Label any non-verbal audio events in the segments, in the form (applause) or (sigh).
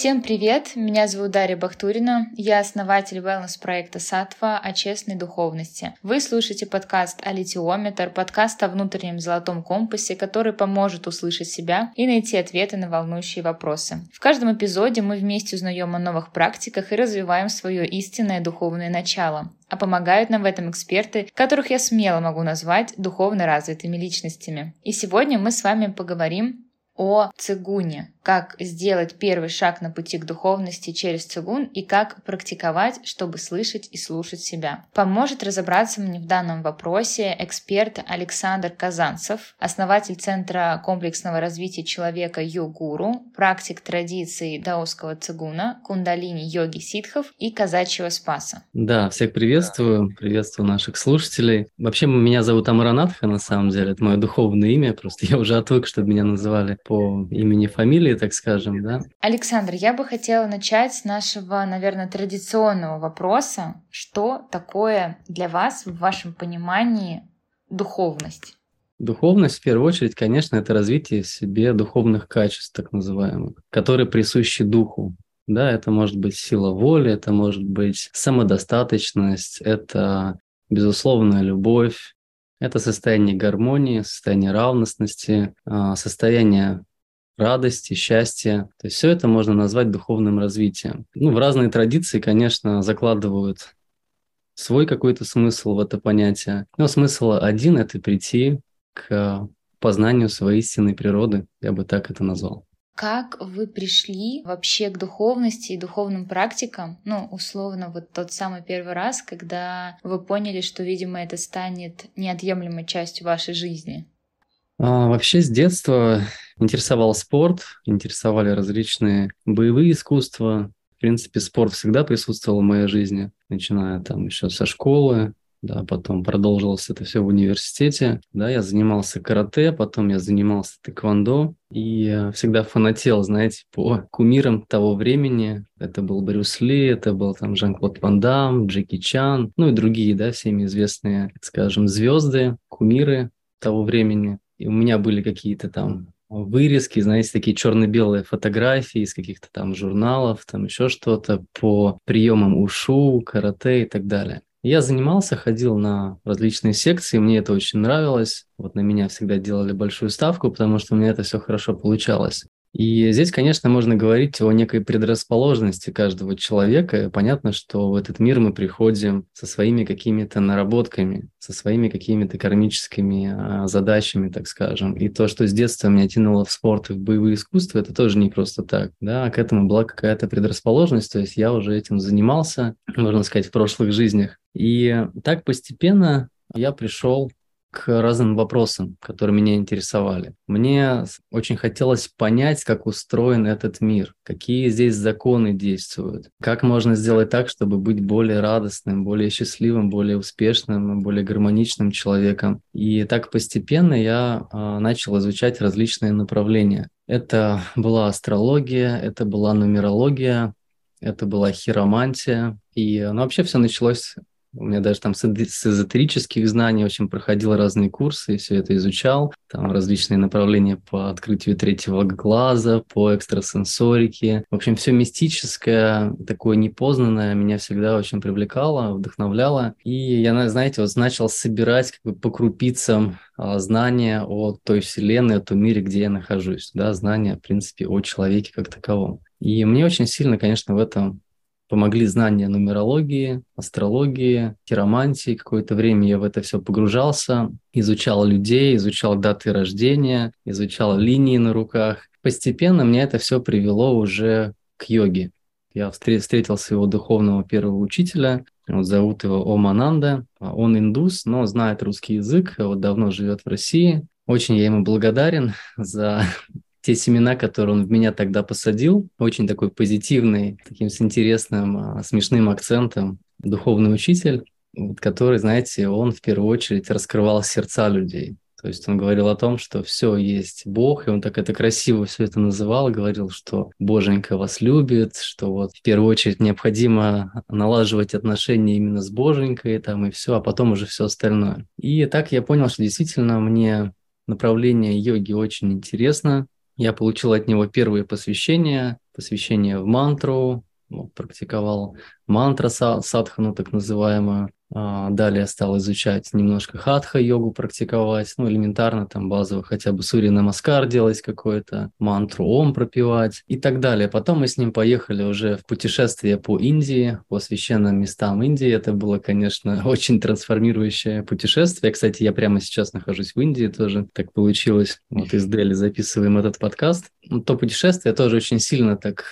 Всем привет! Меня зовут Дарья Бахтурина. Я основатель wellness-проекта «Сатва» о честной духовности. Вы слушаете подкаст «Алитиометр», подкаст о внутреннем золотом компасе, который поможет услышать себя и найти ответы на волнующие вопросы. В каждом эпизоде мы вместе узнаем о новых практиках и развиваем свое истинное духовное начало. А помогают нам в этом эксперты, которых я смело могу назвать духовно развитыми личностями. И сегодня мы с вами поговорим о цигуне, как сделать первый шаг на пути к духовности через цигун и как практиковать, чтобы слышать и слушать себя. Поможет разобраться мне в данном вопросе эксперт Александр Казанцев, основатель Центра комплексного развития человека Йогуру, практик традиции даосского цигуна, кундалини йоги ситхов и казачьего спаса. Да, всех приветствую, приветствую наших слушателей. Вообще, меня зовут Амаранатха, на самом деле, это мое духовное имя, просто я уже отвык, чтобы меня называли по имени, фамилии, так скажем, да. Александр, я бы хотела начать с нашего, наверное, традиционного вопроса. Что такое для вас, в вашем понимании, духовность? Духовность, в первую очередь, конечно, это развитие в себе духовных качеств, так называемых, которые присущи духу. Да, это может быть сила воли, это может быть самодостаточность, это безусловная любовь, это состояние гармонии, состояние равностности, а, состояние радости, счастья. То есть все это можно назвать духовным развитием. Ну, в разные традиции, конечно, закладывают свой какой-то смысл в это понятие. Но смысл один – это прийти к познанию своей истинной природы, я бы так это назвал. Как вы пришли вообще к духовности и духовным практикам? Ну, условно, вот тот самый первый раз, когда вы поняли, что, видимо, это станет неотъемлемой частью вашей жизни. А, вообще с детства интересовал спорт, интересовали различные боевые искусства. В принципе, спорт всегда присутствовал в моей жизни, начиная там еще со школы, да, потом продолжилось это все в университете, да, я занимался карате, потом я занимался тэквондо, и всегда фанател, знаете, по кумирам того времени. Это был Брюс Ли, это был там Жан-Клод Ван Дам, Джеки Чан, ну и другие, да, всеми известные, скажем, звезды, кумиры того времени. И у меня были какие-то там вырезки, знаете, такие черно-белые фотографии из каких-то там журналов, там еще что-то по приемам ушу, карате и так далее. Я занимался, ходил на различные секции, мне это очень нравилось. Вот на меня всегда делали большую ставку, потому что у меня это все хорошо получалось. И здесь, конечно, можно говорить о некой предрасположенности каждого человека. Понятно, что в этот мир мы приходим со своими какими-то наработками, со своими какими-то кармическими а, задачами, так скажем. И то, что с детства меня тянуло в спорт и в боевые искусства, это тоже не просто так. Да, к этому была какая-то предрасположенность, то есть я уже этим занимался, можно сказать, в прошлых жизнях. И так постепенно я пришел к разным вопросам, которые меня интересовали. Мне очень хотелось понять, как устроен этот мир, какие здесь законы действуют, как можно сделать так, чтобы быть более радостным, более счастливым, более успешным, более гармоничным человеком. И так постепенно я э, начал изучать различные направления. Это была астрология, это была нумерология, это была хиромантия. И ну, вообще все началось у меня даже там с эзотерических знаний, в общем, проходил разные курсы все это изучал. Там различные направления по открытию третьего глаза, по экстрасенсорике. В общем, все мистическое, такое непознанное меня всегда очень привлекало, вдохновляло. И я, знаете, вот начал собирать как бы по крупицам а, знания о той вселенной, о том мире, где я нахожусь. Да, знания, в принципе, о человеке как таковом. И мне очень сильно, конечно, в этом помогли знания нумерологии, астрологии, хиромантии. Какое-то время я в это все погружался, изучал людей, изучал даты рождения, изучал линии на руках. Постепенно мне это все привело уже к йоге. Я встретил своего духовного первого учителя, вот зовут его Омананда. Он индус, но знает русский язык, вот давно живет в России. Очень я ему благодарен (laughs) за те семена, которые он в меня тогда посадил, очень такой позитивный, таким с интересным, а, смешным акцентом духовный учитель, который, знаете, он в первую очередь раскрывал сердца людей. То есть он говорил о том, что все есть Бог, и он так это красиво все это называл, говорил, что Боженька вас любит, что вот в первую очередь необходимо налаживать отношения именно с Боженькой, там и все, а потом уже все остальное. И так я понял, что действительно мне направление йоги очень интересно, Я получил от него первые посвящения, посвящение в мантру, практиковал мантра садхану, так называемую. А, далее стал изучать немножко хатха-йогу практиковать, ну, элементарно там базово хотя бы сури намаскар делать какой-то, мантру ом пропивать и так далее. Потом мы с ним поехали уже в путешествие по Индии, по священным местам Индии. Это было, конечно, (laughs) очень трансформирующее путешествие. Кстати, я прямо сейчас нахожусь в Индии тоже, так получилось. Вот из Дели записываем этот подкаст. Ну, то путешествие тоже очень сильно так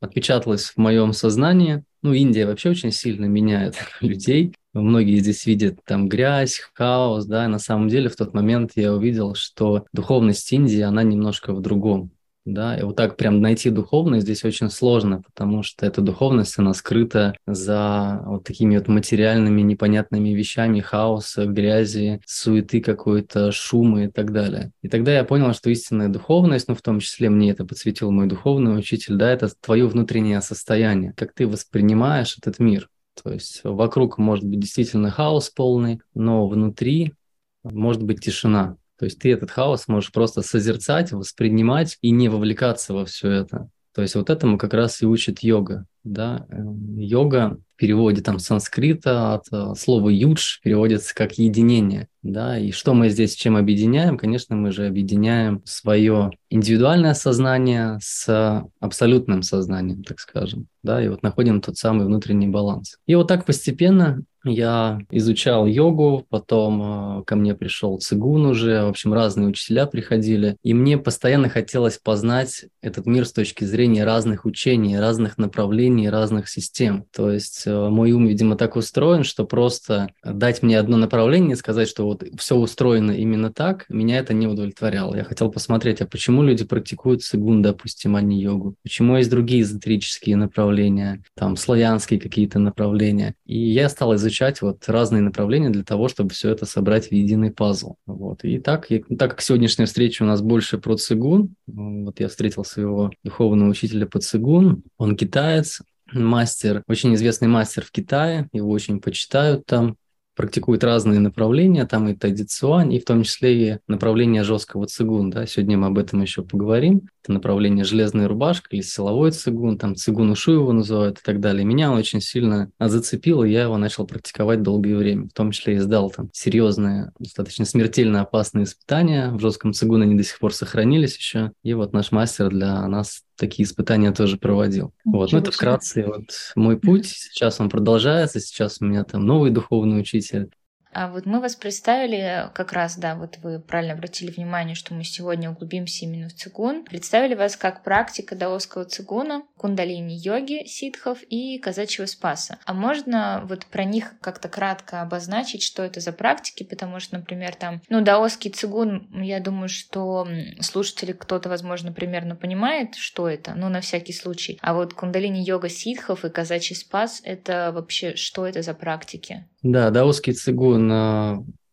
отпечаталось в моем сознании. Ну, Индия вообще очень сильно меняет (laughs) людей. Многие здесь видят там грязь, хаос, да, на самом деле в тот момент я увидел, что духовность Индии, она немножко в другом да, и вот так прям найти духовность здесь очень сложно, потому что эта духовность, она скрыта за вот такими вот материальными непонятными вещами, хаоса, грязи, суеты какой-то, шума и так далее. И тогда я понял, что истинная духовность, ну, в том числе мне это подсветил мой духовный учитель, да, это твое внутреннее состояние, как ты воспринимаешь этот мир. То есть вокруг может быть действительно хаос полный, но внутри может быть тишина. То есть ты этот хаос можешь просто созерцать, воспринимать и не вовлекаться во все это. То есть вот этому как раз и учит йога. Да? Эм, йога в переводе там санскрита от э, слова юдж переводится как единение. Да? И что мы здесь чем объединяем? Конечно, мы же объединяем свое индивидуальное сознание с абсолютным сознанием, так скажем. Да? И вот находим тот самый внутренний баланс. И вот так постепенно я изучал йогу, потом э, ко мне пришел цигун уже, в общем, разные учителя приходили, и мне постоянно хотелось познать этот мир с точки зрения разных учений, разных направлений, разных систем. То есть э, мой ум, видимо, так устроен, что просто дать мне одно направление, сказать, что вот все устроено именно так, меня это не удовлетворяло. Я хотел посмотреть, а почему люди практикуют цигун, допустим, а не йогу? Почему есть другие эзотерические направления, там, славянские какие-то направления? И я стал изучать вот разные направления для того, чтобы все это собрать в единый пазл. Вот. И так, я, так как сегодняшняя встреча у нас больше про цигун, вот я встретил своего духовного учителя по цигун, он китаец, мастер, очень известный мастер в Китае, его очень почитают там, практикует разные направления, там и тайдицуань, и в том числе и направление жесткого цигун. Да? Сегодня мы об этом еще поговорим. Это направление железная рубашка или силовой цигун, там цигун ушу его называют и так далее. Меня очень сильно зацепил, и я его начал практиковать долгое время. В том числе и сдал там серьезные, достаточно смертельно опасные испытания. В жестком цигуне они до сих пор сохранились еще. И вот наш мастер для нас такие испытания тоже проводил. Ничего вот, ну это вкратце вот мой путь. Сейчас он продолжается, сейчас у меня там новый духовный учитель. А вот мы вас представили, как раз, да, вот вы правильно обратили внимание, что мы сегодня углубимся именно в цигун. Представили вас как практика даосского цигуна, кундалини-йоги, ситхов и казачьего спаса. А можно вот про них как-то кратко обозначить, что это за практики, потому что, например, там, ну, даосский цигун, я думаю, что слушатели кто-то, возможно, примерно понимает, что это, ну, на всякий случай. А вот кундалини-йога ситхов и казачий спас — это вообще что это за практики? Да, даосский цигун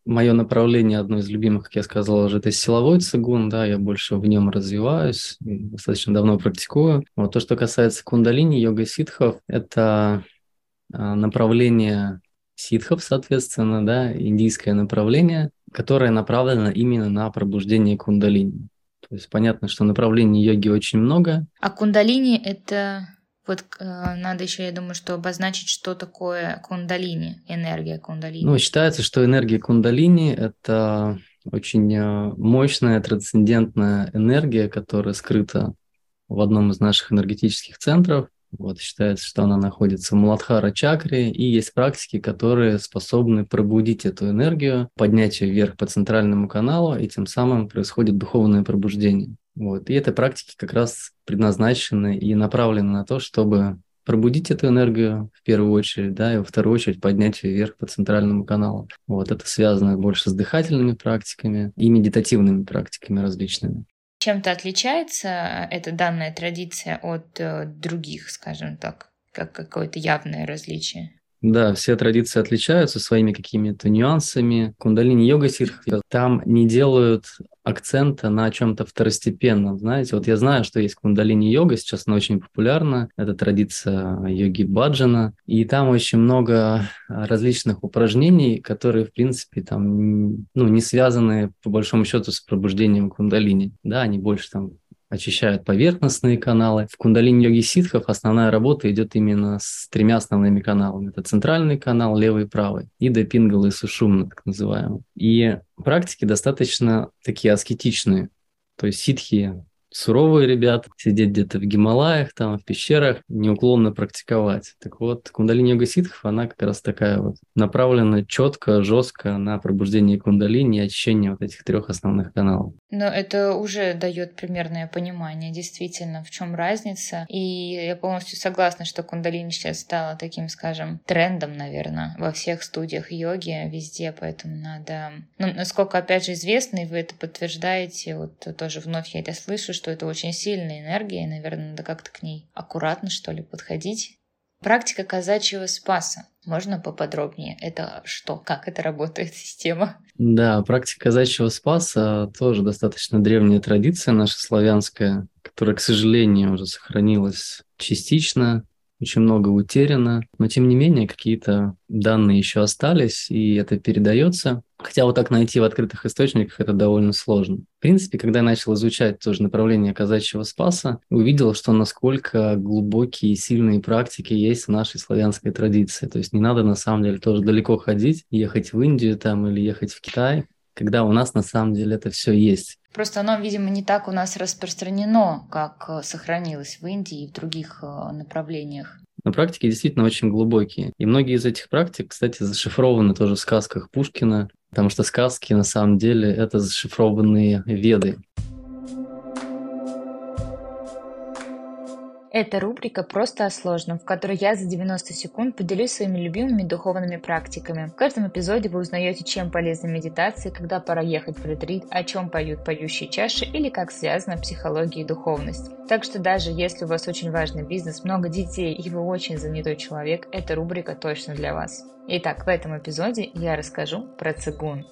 мое направление, одно из любимых, как я сказал уже, это силовой цигун, да, я больше в нем развиваюсь, достаточно давно практикую. Вот то, что касается кундалини, йога ситхов, это а, направление ситхов, соответственно, да, индийское направление, которое направлено именно на пробуждение кундалини. То есть понятно, что направлений йоги очень много. А кундалини — это вот э, надо еще, я думаю, что обозначить, что такое кундалини, энергия кундалини. Ну, считается, что энергия кундалини – это очень э, мощная, трансцендентная энергия, которая скрыта в одном из наших энергетических центров. Вот, считается, что она находится в Муладхара чакре, и есть практики, которые способны пробудить эту энергию, поднять ее вверх по центральному каналу, и тем самым происходит духовное пробуждение. Вот. И эти практики как раз предназначены и направлены на то, чтобы пробудить эту энергию в первую очередь, да, и во вторую очередь поднять ее вверх по центральному каналу. Вот это связано больше с дыхательными практиками и медитативными практиками различными. Чем-то отличается эта данная традиция от э, других, скажем так, как какое-то явное различие? Да, все традиции отличаются своими какими-то нюансами. Кундалини-йога ситхи там не делают акцента на чем-то второстепенном. Знаете, вот я знаю, что есть кундалини-йога, сейчас она очень популярна. Это традиция йоги Баджана. И там очень много различных упражнений, которые, в принципе, там ну, не связаны, по большому счету, с пробуждением кундалини. Да, они больше там очищают поверхностные каналы. В кундалини-йоге ситхов основная работа идет именно с тремя основными каналами. Это центральный канал, левый и правый, и до пингала и сушумна, так называемый. И практики достаточно такие аскетичные. То есть ситхи суровые ребята, сидеть где-то в Гималаях, там, в пещерах, неуклонно практиковать. Так вот, кундалини йога ситхов, она как раз такая вот направлена четко, жестко на пробуждение кундалини и очищение вот этих трех основных каналов. Но это уже дает примерное понимание, действительно, в чем разница. И я полностью согласна, что кундалини сейчас стала таким, скажем, трендом, наверное, во всех студиях йоги, везде, поэтому надо... Ну, насколько, опять же, известно, и вы это подтверждаете, вот тоже вновь я это слышу, что это очень сильная энергия, и, наверное, надо как-то к ней аккуратно, что ли, подходить. Практика казачьего спаса. Можно поподробнее? Это что? Как это работает (laughs) система? Да, практика казачьего спаса тоже достаточно древняя традиция наша славянская, которая, к сожалению, уже сохранилась частично очень много утеряно, но тем не менее какие-то данные еще остались, и это передается. Хотя вот так найти в открытых источниках это довольно сложно. В принципе, когда я начал изучать тоже направление казачьего спаса, увидел, что насколько глубокие и сильные практики есть в нашей славянской традиции. То есть не надо на самом деле тоже далеко ходить, ехать в Индию там или ехать в Китай, когда у нас на самом деле это все есть. Просто оно, видимо, не так у нас распространено, как э, сохранилось в Индии и в других э, направлениях. Но практики действительно очень глубокие. И многие из этих практик, кстати, зашифрованы тоже в сказках Пушкина, потому что сказки на самом деле это зашифрованные веды. Это рубрика «Просто о сложном», в которой я за 90 секунд поделюсь своими любимыми духовными практиками. В каждом эпизоде вы узнаете, чем полезны медитации, когда пора ехать в ретрит, о чем поют поющие чаши или как связана психология и духовность. Так что даже если у вас очень важный бизнес, много детей и вы очень занятой человек, эта рубрика точно для вас. Итак, в этом эпизоде я расскажу про цигун.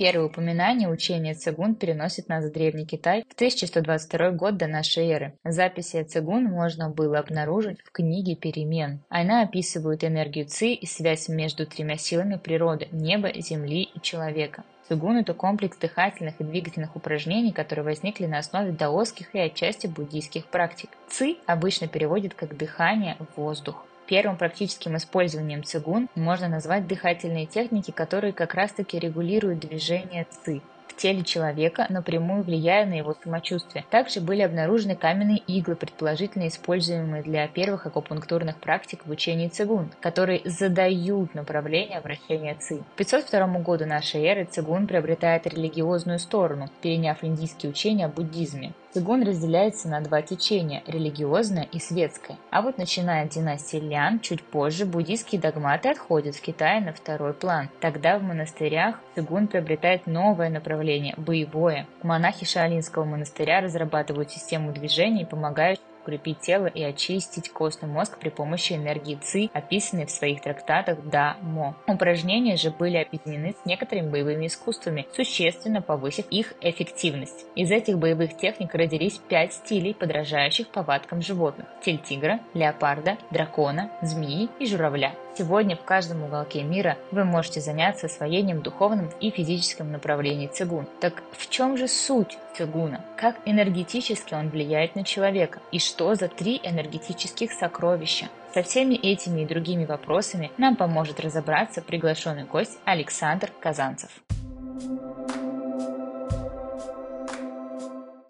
Первое упоминание учения цигун переносит нас в Древний Китай в 1122 год до нашей эры. Записи о цигун можно было обнаружить в книге «Перемен». Она описывает энергию ци и связь между тремя силами природы – неба, земли и человека. Цигун – это комплекс дыхательных и двигательных упражнений, которые возникли на основе даосских и отчасти буддийских практик. Ци обычно переводит как «дыхание, воздух». Первым практическим использованием цигун можно назвать дыхательные техники, которые как раз-таки регулируют движение ци теле человека, напрямую влияя на его самочувствие. Также были обнаружены каменные иглы, предположительно используемые для первых акупунктурных практик в учении цигун, которые задают направление вращения ци. К 502 году нашей эры цигун приобретает религиозную сторону, переняв индийские учения о буддизме. Цигун разделяется на два течения – религиозное и светское. А вот начиная от династии Лян, чуть позже буддийские догматы отходят в Китае на второй план. Тогда в монастырях цигун приобретает новое направление – боевое. Монахи Шаолинского монастыря разрабатывают систему движений, помогающую укрепить тело и очистить костный мозг при помощи энергии ЦИ, описанной в своих трактатах Да Мо. Упражнения же были объединены с некоторыми боевыми искусствами, существенно повысив их эффективность. Из этих боевых техник родились пять стилей, подражающих повадкам животных – стиль тигра, леопарда, дракона, змеи и журавля. Сегодня в каждом уголке мира вы можете заняться освоением духовным и физическом направлений цигун. Так в чем же суть цигуна? Как энергетически он влияет на человека? И что за три энергетических сокровища? Со всеми этими и другими вопросами нам поможет разобраться приглашенный гость Александр Казанцев.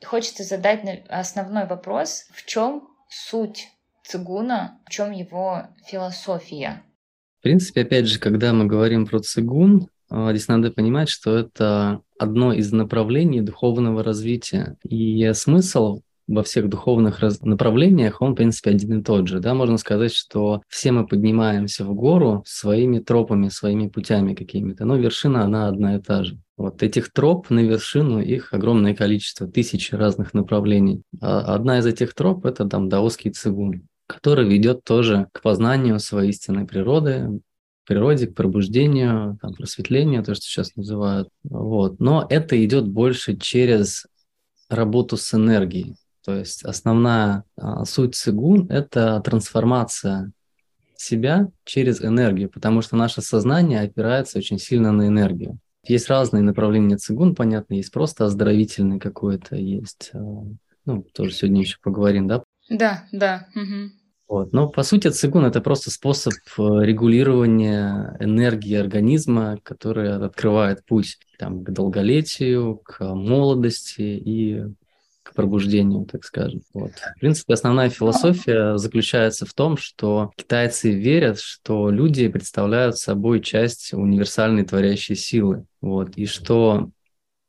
Хочется задать основной вопрос, в чем суть цигуна, в чем его философия? В принципе, опять же, когда мы говорим про цигун, а, здесь надо понимать, что это одно из направлений духовного развития. И смысл во всех духовных раз... направлениях, он, в принципе, один и тот же. Да? Можно сказать, что все мы поднимаемся в гору своими тропами, своими путями какими-то, но вершина, она одна и та же. Вот этих троп на вершину, их огромное количество, тысячи разных направлений. А одна из этих троп – это там даосский цигун который ведет тоже к познанию своей истинной природы, природе, к пробуждению, там, просветлению, то, что сейчас называют. Вот. Но это идет больше через работу с энергией. То есть основная а, суть цигун – это трансформация себя через энергию, потому что наше сознание опирается очень сильно на энергию. Есть разные направления цигун, понятно, есть просто оздоровительный какой-то, есть а, Ну, тоже сегодня еще поговорим, да? Да, да. Угу. Вот. Но по сути цигун это просто способ э, регулирования энергии организма, который открывает путь там, к долголетию, к молодости и к пробуждению, так скажем. Вот. В принципе, основная философия заключается в том, что китайцы верят, что люди представляют собой часть универсальной творящей силы. Вот. И что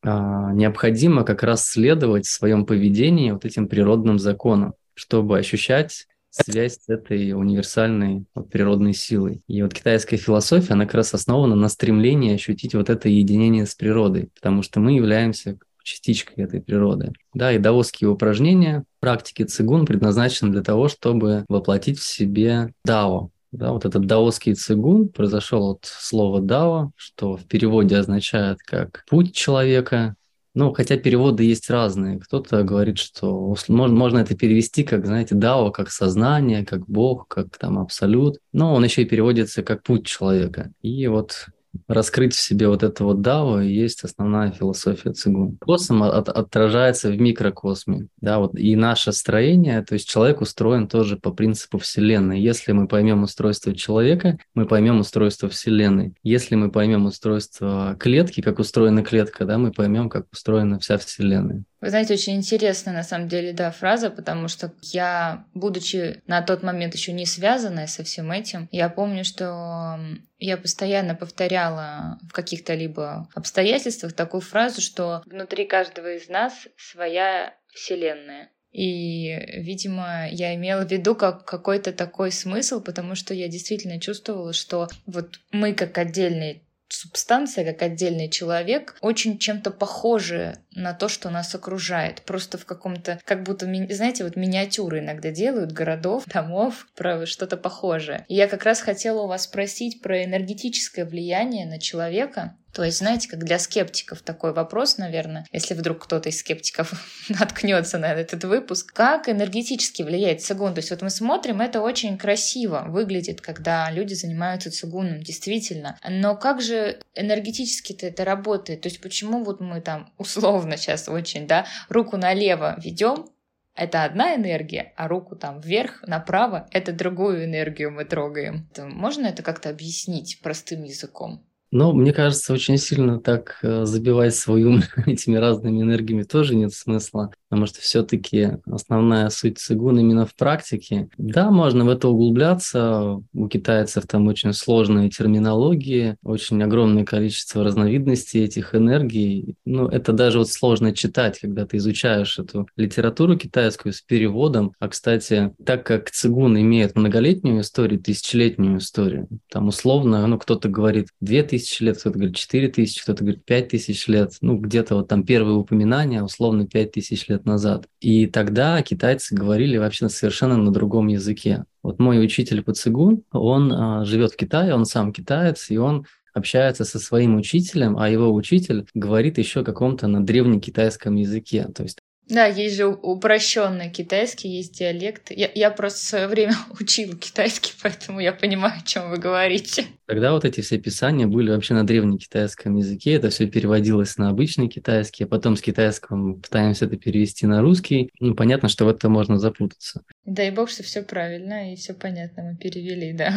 а, необходимо как раз следовать в своем поведении вот этим природным законам, чтобы ощущать связь с этой универсальной вот, природной силой. И вот китайская философия, она как раз основана на стремлении ощутить вот это единение с природой, потому что мы являемся частичкой этой природы. Да, и даосские упражнения, практики цигун предназначены для того, чтобы воплотить в себе дао. Да, вот этот даосский цигун произошел от слова дао, что в переводе означает как путь человека, ну, хотя переводы есть разные. Кто-то говорит, что можно, можно это перевести как, знаете, дао, как сознание, как Бог, как там абсолют. Но он еще и переводится как путь человека. И вот раскрыть в себе вот это вот дао и есть основная философия цигун. Косм от, отражается в микрокосме, да, вот и наше строение, то есть человек устроен тоже по принципу Вселенной. Если мы поймем устройство человека, мы поймем устройство Вселенной. Если мы поймем устройство клетки, как устроена клетка, да, мы поймем, как устроена вся Вселенная. Вы знаете, очень интересная на самом деле, да, фраза, потому что я, будучи на тот момент еще не связанная со всем этим, я помню, что я постоянно повторяла в каких-то либо обстоятельствах такую фразу, что внутри каждого из нас своя вселенная. И, видимо, я имела в виду как какой-то такой смысл, потому что я действительно чувствовала, что вот мы как отдельные субстанция, как отдельный человек, очень чем-то похожи на то, что нас окружает. Просто в каком-то, как будто, знаете, вот миниатюры иногда делают городов, домов, про что-то похожее. И я как раз хотела у вас спросить про энергетическое влияние на человека, то есть, знаете, как для скептиков такой вопрос, наверное, если вдруг кто-то из скептиков (laughs) наткнется на этот выпуск, как энергетически влияет цигун? То есть вот мы смотрим, это очень красиво выглядит, когда люди занимаются цигуном, действительно. Но как же энергетически-то это работает? То есть почему вот мы там (laughs) условно сейчас очень, да, руку налево ведем, это одна энергия, а руку там вверх, направо, это другую энергию мы трогаем. Можно это как-то объяснить простым языком? Но мне кажется, очень сильно так э, забивать свой ум (laughs) этими разными энергиями тоже нет смысла потому что все-таки основная суть цигун именно в практике. Да, можно в это углубляться, у китайцев там очень сложные терминологии, очень огромное количество разновидностей этих энергий. Ну, это даже вот сложно читать, когда ты изучаешь эту литературу китайскую с переводом. А, кстати, так как цигун имеет многолетнюю историю, тысячелетнюю историю, там условно, ну, кто-то говорит 2000 лет, кто-то говорит 4000, кто-то говорит 5000 лет, ну, где-то вот там первые упоминания, условно 5000 лет лет назад. И тогда китайцы говорили вообще совершенно на другом языке. Вот мой учитель по цигун, он а, живет в Китае, он сам китаец, и он общается со своим учителем, а его учитель говорит еще каком-то на древнекитайском языке. То есть да, есть же упрощенный китайский, есть диалект. Я, я просто в свое время (laughs) учила китайский, поэтому я понимаю, о чем вы говорите. Тогда вот эти все писания были вообще на древнекитайском языке, это все переводилось на обычный китайский, а потом с китайского пытаемся это перевести на русский. Ну, понятно, что в это можно запутаться. Дай бог, что все правильно и все понятно мы перевели, да.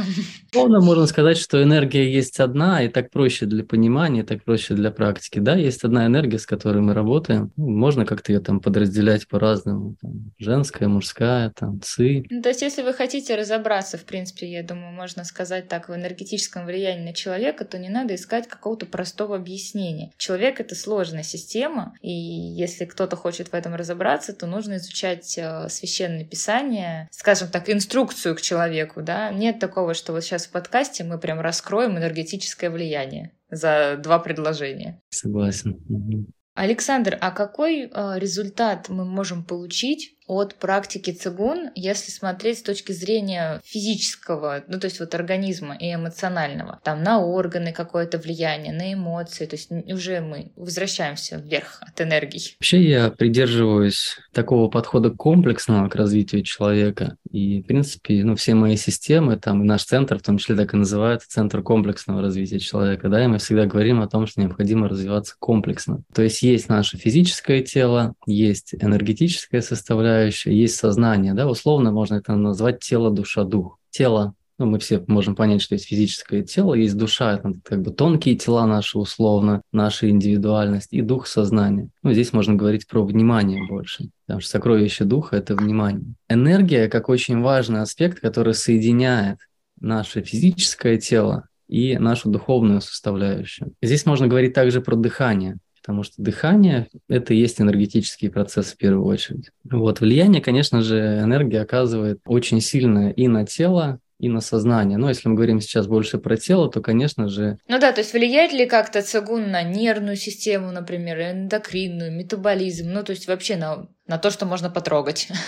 Полно можно сказать, что энергия есть одна, и так проще для понимания, так проще для практики. Да, есть одна энергия, с которой мы работаем. Ну, можно как-то ее там подразделять по-разному. Там, женская, мужская, там, ци. Ну, то есть, если вы хотите разобраться, в принципе, я думаю, можно сказать так, в энергетическом влиянии на человека, то не надо искать какого-то простого объяснения. Человек — это сложная система, и если кто-то хочет в этом разобраться, то нужно изучать э, священное писание, задание, скажем так, инструкцию к человеку, да, нет такого, что вот сейчас в подкасте мы прям раскроем энергетическое влияние за два предложения. Согласен. Александр, а какой э, результат мы можем получить от практики цигун, если смотреть с точки зрения физического, ну то есть вот организма и эмоционального, там на органы какое-то влияние, на эмоции, то есть уже мы возвращаемся вверх от энергии. Вообще я придерживаюсь такого подхода комплексного к развитию человека, и в принципе, ну все мои системы, там наш центр в том числе так и называется, центр комплексного развития человека, да, и мы всегда говорим о том, что необходимо развиваться комплексно. То есть есть наше физическое тело, есть энергетическая составляющая, есть сознание, да, условно можно это назвать тело, душа, дух. Тело ну, мы все можем понять, что есть физическое тело, есть душа, это как бы тонкие тела наши условно, наша индивидуальность и дух сознания. Ну, здесь можно говорить про внимание больше, потому что сокровище духа – это внимание. Энергия как очень важный аспект, который соединяет наше физическое тело и нашу духовную составляющую. Здесь можно говорить также про дыхание потому что дыхание – это и есть энергетический процесс в первую очередь. Вот влияние, конечно же, энергия оказывает очень сильное и на тело, и на сознание. Но если мы говорим сейчас больше про тело, то, конечно же... Ну да, то есть влияет ли как-то цигун на нервную систему, например, эндокринную, метаболизм, ну то есть вообще на, на то, что можно потрогать? (laughs)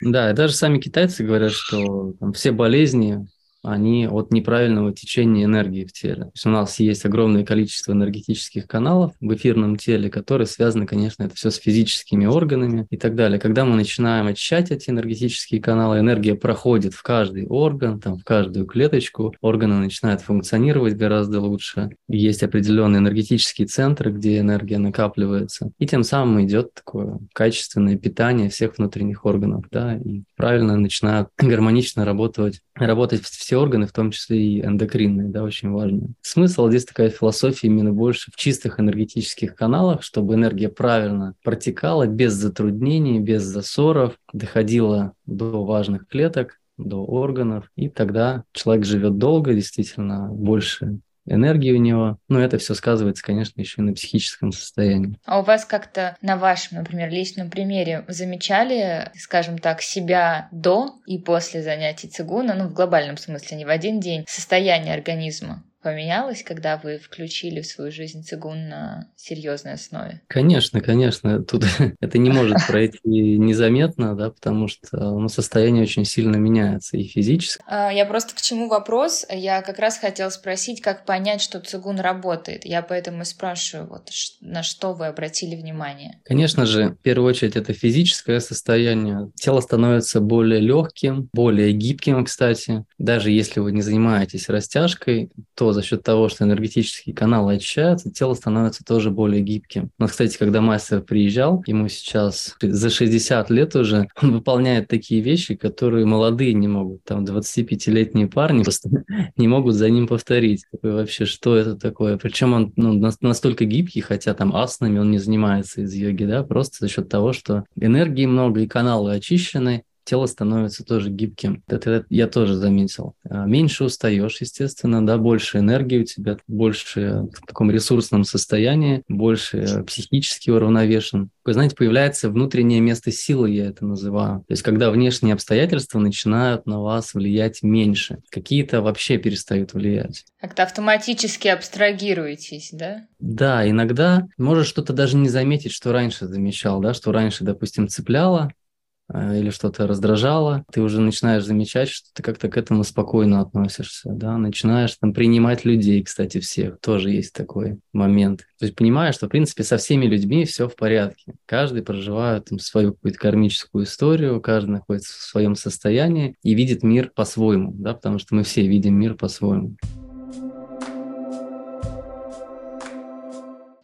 Да, и даже сами китайцы говорят, что там, все болезни они от неправильного течения энергии в теле. То есть у нас есть огромное количество энергетических каналов в эфирном теле, которые связаны, конечно, это все с физическими органами и так далее. Когда мы начинаем очищать эти энергетические каналы, энергия проходит в каждый орган, там, в каждую клеточку, органы начинают функционировать гораздо лучше. Есть определенные энергетические центры, где энергия накапливается, и тем самым идет такое качественное питание всех внутренних органов, да, и правильно начинают гармонично работать, работать все все органы, в том числе и эндокринные, да, очень важно. Смысл здесь такая философия именно больше в чистых энергетических каналах, чтобы энергия правильно протекала без затруднений, без засоров, доходила до важных клеток, до органов, и тогда человек живет долго, действительно, больше энергии у него. Но это все сказывается, конечно, еще и на психическом состоянии. А у вас как-то на вашем, например, личном примере замечали, скажем так, себя до и после занятий цигуна, ну, в глобальном смысле, не в один день, состояние организма? Поменялось, когда вы включили в свою жизнь цигун на серьезной основе? Конечно, конечно. Тут (laughs) это не может (laughs) пройти незаметно, да, потому что ну, состояние очень сильно меняется и физически. А, я просто к чему вопрос? Я как раз хотела спросить, как понять, что цигун работает. Я поэтому и спрашиваю, вот на что вы обратили внимание? Конечно же, в первую очередь это физическое состояние. Тело становится более легким, более гибким, кстати. Даже если вы не занимаетесь растяжкой, то за счет того, что энергетические каналы очищаются, тело становится тоже более гибким. Но, кстати, когда мастер приезжал, ему сейчас за 60 лет уже, (laughs) он выполняет такие вещи, которые молодые не могут. Там 25-летние парни просто (laughs) не могут за ним повторить. Такой вообще, что это такое? Причем он ну, настолько гибкий, хотя там аснами он не занимается из йоги, да, просто за счет того, что энергии много и каналы очищены, тело становится тоже гибким. Это я тоже заметил. А, меньше устаешь, естественно, да, больше энергии у тебя, больше в таком ресурсном состоянии, больше психически уравновешен. Вы знаете, появляется внутреннее место силы, я это называю. То есть, когда внешние обстоятельства начинают на вас влиять меньше, какие-то вообще перестают влиять. Как-то автоматически абстрагируетесь, да? Да, иногда можешь что-то даже не заметить, что раньше замечал, да, что раньше, допустим, цепляло, или что-то раздражало, ты уже начинаешь замечать, что ты как-то к этому спокойно относишься, да, начинаешь там принимать людей, кстати, всех, тоже есть такой момент. То есть понимаешь, что, в принципе, со всеми людьми все в порядке. Каждый проживает там свою какую-то кармическую историю, каждый находится в своем состоянии и видит мир по-своему, да, потому что мы все видим мир по-своему.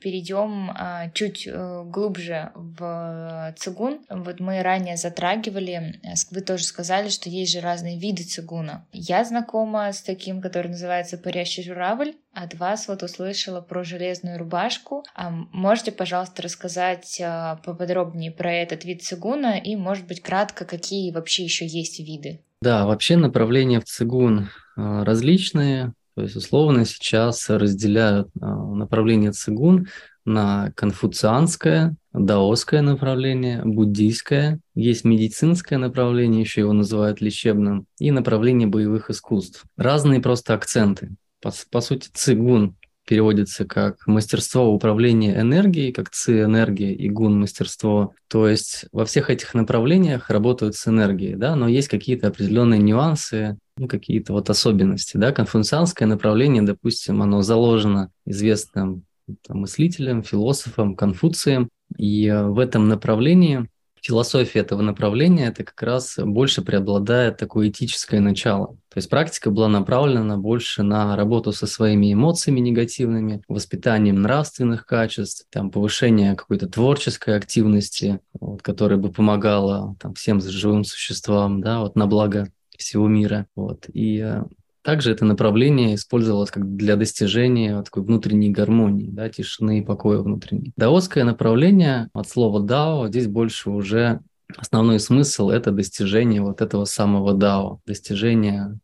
Перейдем а, чуть а, глубже в цигун. Вот мы ранее затрагивали, э, вы тоже сказали, что есть же разные виды цигуна. Я знакома с таким, который называется парящий журавль. От вас вот услышала про железную рубашку. А можете, пожалуйста, рассказать а, поподробнее про этот вид цигуна и, может быть, кратко, какие вообще еще есть виды? Да, вообще направления в цигун различные. То есть, условно, сейчас разделяют а, направление цигун на конфуцианское, даосское направление, буддийское, есть медицинское направление, еще его называют лечебным, и направление боевых искусств. Разные просто акценты. По, по сути, цигун переводится как мастерство управления энергией, как ци-энергия и гун-мастерство. То есть во всех этих направлениях работают с энергией, да, но есть какие-то определенные нюансы, ну, какие-то вот особенности, да. Конфуцианское направление, допустим, оно заложено известным там, мыслителем, философом Конфуцием, и э, в этом направлении философия этого направления это как раз больше преобладает такое этическое начало. То есть практика была направлена больше на работу со своими эмоциями негативными, воспитанием нравственных качеств, там, повышение какой-то творческой активности, вот, которая бы помогала там, всем живым существам да, вот, на благо всего мира. Вот. И э, также это направление использовалось как для достижения такой внутренней гармонии, да, тишины и покоя внутренней. Даосское направление от слова дао здесь больше уже основной смысл – это достижение вот этого самого дао, достижение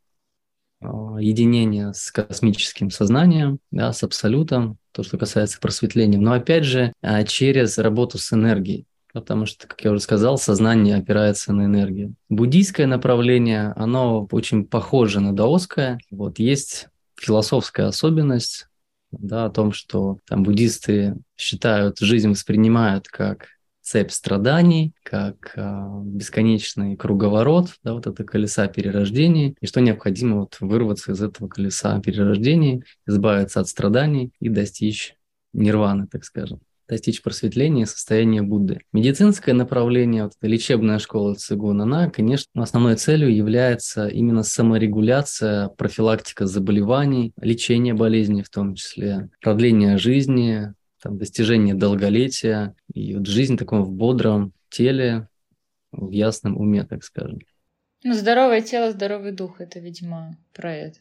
э, единения с космическим сознанием, да, с абсолютом, то, что касается просветления. Но опять же, э, через работу с энергией потому что, как я уже сказал, сознание опирается на энергию. Буддийское направление, оно очень похоже на даосское. Вот есть философская особенность да, о том, что там буддисты считают, жизнь воспринимают как цепь страданий, как э, бесконечный круговорот, да, вот это колеса перерождений, и что необходимо вот вырваться из этого колеса перерождений, избавиться от страданий и достичь нирваны, так скажем достичь просветления и состояния Будды. Медицинское направление, вот эта лечебная школа цигун, она, конечно, основной целью является именно саморегуляция, профилактика заболеваний, лечение болезней в том числе, продление жизни, там, достижение долголетия и вот жизнь в таком в бодром теле, в ясном уме, так скажем. Ну, здоровое тело, здоровый дух, это, видимо, про это.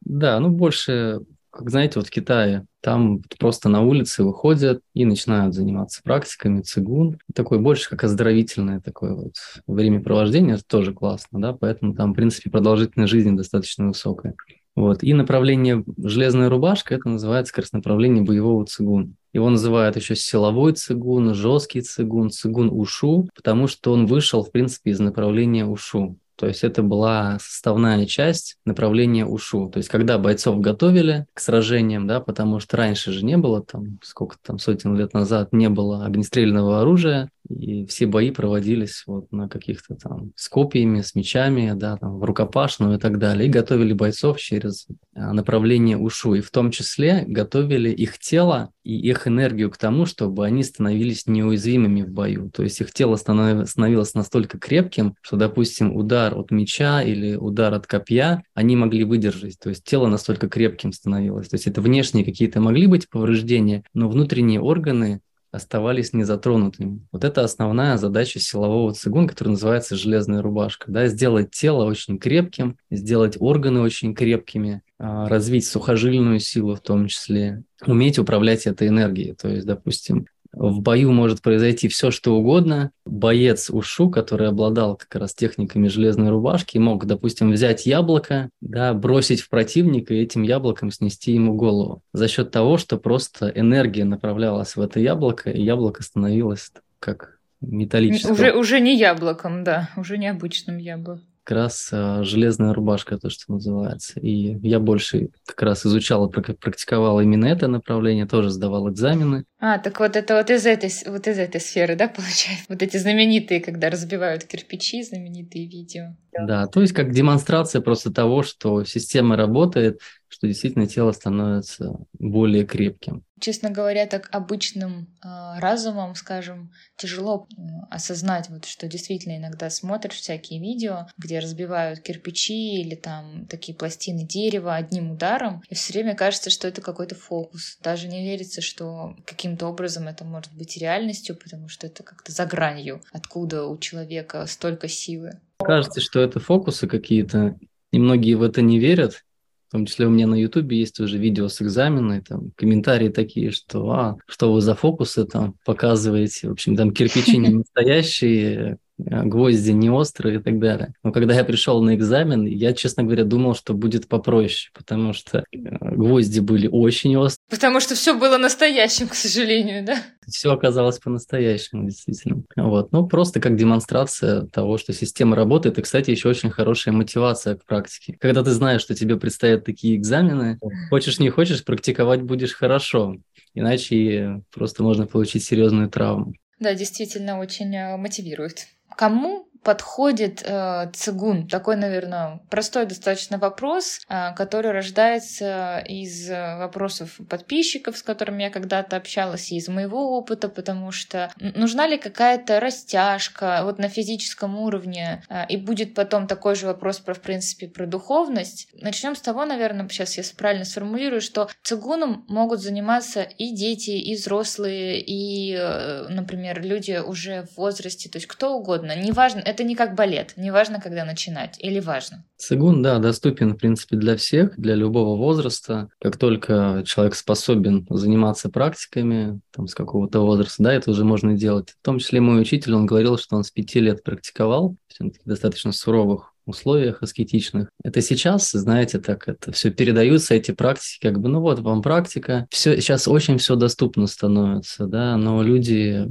Да, ну больше как знаете, вот в Китае, там просто на улице выходят и начинают заниматься практиками цигун. Такое больше как оздоровительное такое вот времяпровождение, это тоже классно, да, поэтому там, в принципе, продолжительность жизни достаточно высокая. Вот. И направление железная рубашка, это называется как раз направление боевого цигун. Его называют еще силовой цигун, жесткий цигун, цигун ушу, потому что он вышел, в принципе, из направления ушу. То есть это была составная часть направления УШУ. То есть когда бойцов готовили к сражениям, да, потому что раньше же не было, там, сколько там, сотен лет назад не было огнестрельного оружия, и все бои проводились вот на каких-то там с копьями, с мечами, да, там в рукопашную и так далее. И готовили бойцов через а, направление ушу. И в том числе готовили их тело и их энергию к тому, чтобы они становились неуязвимыми в бою. То есть их тело становилось настолько крепким, что, допустим, удар от меча или удар от копья они могли выдержать. То есть тело настолько крепким становилось. То есть это внешние какие-то могли быть повреждения, но внутренние органы оставались незатронутыми. Вот это основная задача силового цигун, который называется железная рубашка. Да, сделать тело очень крепким, сделать органы очень крепкими, а, развить сухожильную силу в том числе, уметь управлять этой энергией. То есть, допустим, в бою может произойти все, что угодно. Боец Ушу, который обладал как раз техниками железной рубашки, мог, допустим, взять яблоко, да, бросить в противника и этим яблоком снести ему голову. За счет того, что просто энергия направлялась в это яблоко, и яблоко становилось как металлическое. Уже, уже не яблоком, да, уже не обычным яблоком как раз э, железная рубашка, то, что называется. И я больше как раз изучал и практиковал именно это направление, тоже сдавал экзамены. А, так вот это вот из этой, вот из этой сферы, да, получается? Вот эти знаменитые, когда разбивают кирпичи, знаменитые видео. Да, то есть как демонстрация просто того, что система работает, что действительно тело становится более крепким. Честно говоря, так обычным э, разумом, скажем, тяжело э, осознать, вот, что действительно иногда смотришь всякие видео, где разбивают кирпичи или там такие пластины дерева одним ударом, и все время кажется, что это какой-то фокус. Даже не верится, что каким-то образом это может быть реальностью, потому что это как-то за гранью, откуда у человека столько силы. Кажется, что это фокусы какие-то, и многие в это не верят, в том числе у меня на Ютубе есть уже видео с экзамена, и там комментарии такие, что а, что вы за фокусы там показываете. В общем, там кирпичи не (laughs) настоящие, гвозди не острые и так далее. Но когда я пришел на экзамен, я, честно говоря, думал, что будет попроще, потому что э, гвозди были очень острые. Потому что все было настоящим, к сожалению, да? Все оказалось по-настоящему, действительно. Вот. Ну, просто как демонстрация того, что система работает. И, кстати, еще очень хорошая мотивация к практике. Когда ты знаешь, что тебе предстоят такие экзамены, хочешь не хочешь, практиковать будешь хорошо. Иначе просто можно получить серьезную травму. Да, действительно, очень э, мотивирует. Кому подходит э, цигун? Такой, наверное, простой достаточно вопрос, э, который рождается из э, вопросов подписчиков, с которыми я когда-то общалась, и из моего опыта, потому что нужна ли какая-то растяжка вот на физическом уровне, э, и будет потом такой же вопрос про, в принципе, про духовность. Начнем с того, наверное, сейчас я правильно сформулирую, что цигуном могут заниматься и дети, и взрослые, и, э, например, люди уже в возрасте, то есть кто угодно, неважно, это не как балет, неважно, когда начинать, или важно? Цигун, да, доступен, в принципе, для всех, для любого возраста. Как только человек способен заниматься практиками, там, с какого-то возраста, да, это уже можно делать. В том числе мой учитель, он говорил, что он с пяти лет практиковал, в достаточно суровых условиях аскетичных. Это сейчас, знаете, так это все передаются, эти практики, как бы, ну вот вам практика. Все, сейчас очень все доступно становится, да, но люди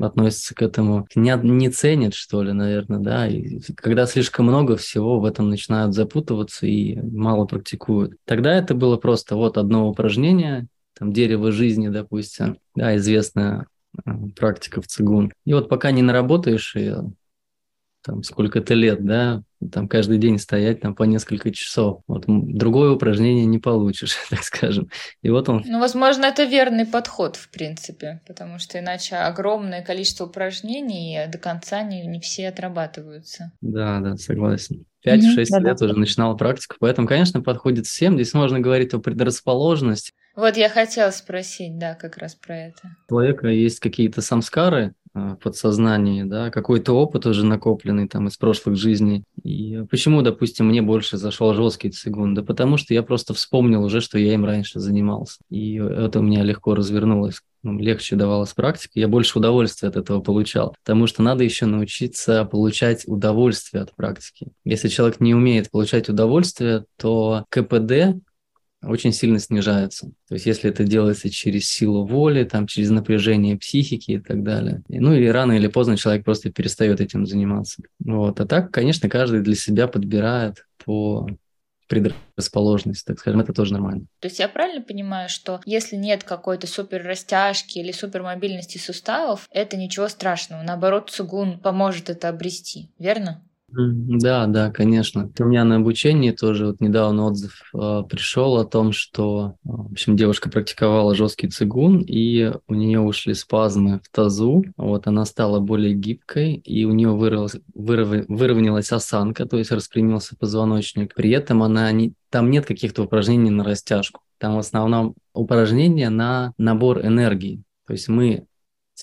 относятся к этому, не, не ценят, что ли, наверное, да, и когда слишком много всего в этом начинают запутываться и мало практикуют. Тогда это было просто вот одно упражнение, там дерево жизни, допустим, да, известная э, практика в цигун. И вот пока не наработаешь ее, там сколько-то лет, да, там каждый день стоять там по несколько часов. Вот другое упражнение не получишь, (laughs) так скажем. И вот он. Ну, возможно, это верный подход, в принципе, потому что иначе огромное количество упражнений до конца не, не все отрабатываются. Да, да, согласен. 5-6 mm-hmm, да, лет да. уже начинал практику, поэтому, конечно, подходит всем. Здесь можно говорить о предрасположенности. Вот я хотела спросить, да, как раз про это. У человека есть какие-то самскары, подсознании, да, какой-то опыт уже накопленный там из прошлых жизней. И почему, допустим, мне больше зашел жесткий цигун? Да потому что я просто вспомнил уже, что я им раньше занимался. И это у меня легко развернулось ну, легче давалась практика, я больше удовольствия от этого получал. Потому что надо еще научиться получать удовольствие от практики. Если человек не умеет получать удовольствие, то КПД очень сильно снижается. То есть если это делается через силу воли, там, через напряжение психики и так далее. Ну и рано или поздно человек просто перестает этим заниматься. Вот. А так, конечно, каждый для себя подбирает по предрасположенности, так скажем, это тоже нормально. То есть я правильно понимаю, что если нет какой-то супер растяжки или супер мобильности суставов, это ничего страшного. Наоборот, цугун поможет это обрести, верно? Да, да, конечно. У меня на обучении тоже вот недавно отзыв э, пришел о том, что, в общем, девушка практиковала жесткий цигун, и у нее ушли спазмы в тазу, вот она стала более гибкой, и у нее выровнялась осанка, то есть распрямился позвоночник. При этом она не, там нет каких-то упражнений на растяжку. Там в основном упражнения на набор энергии. То есть мы